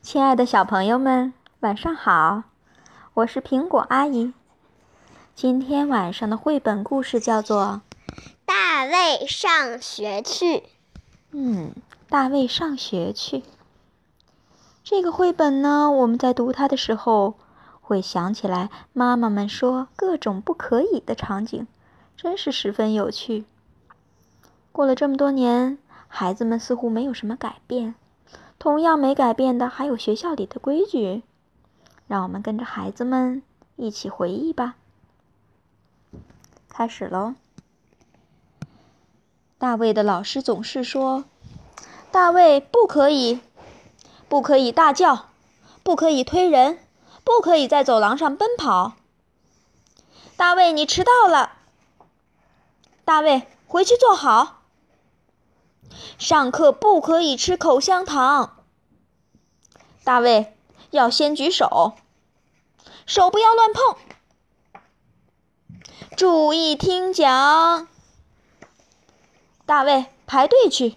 亲爱的小朋友们，晚上好！我是苹果阿姨。今天晚上的绘本故事叫做《大卫上学去》。嗯，大卫上学去。这个绘本呢，我们在读它的时候，会想起来妈妈们说各种不可以的场景，真是十分有趣。过了这么多年，孩子们似乎没有什么改变。同样没改变的还有学校里的规矩，让我们跟着孩子们一起回忆吧。开始喽！大卫的老师总是说：“大卫不可以，不可以大叫，不可以推人，不可以在走廊上奔跑。”大卫，你迟到了。大卫，回去坐好。上课不可以吃口香糖。大卫要先举手，手不要乱碰。注意听讲。大卫排队去。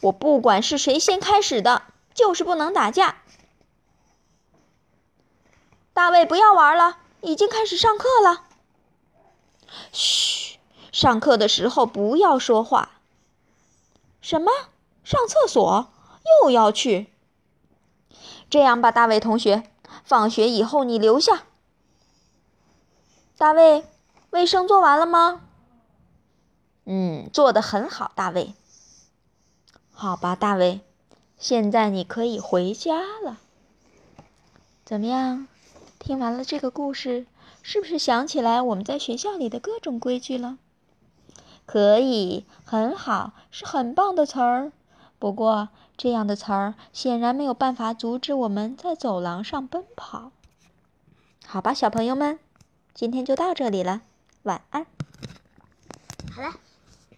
我不管是谁先开始的，就是不能打架。大卫不要玩了，已经开始上课了。嘘，上课的时候不要说话。什么？上厕所又要去？这样吧，大卫同学，放学以后你留下。大卫，卫生做完了吗？嗯，做的很好，大卫。好吧，大卫，现在你可以回家了。怎么样？听完了这个故事，是不是想起来我们在学校里的各种规矩了？可以，很好，是很棒的词儿。不过，这样的词儿显然没有办法阻止我们在走廊上奔跑。好吧，小朋友们，今天就到这里了，晚安。好了。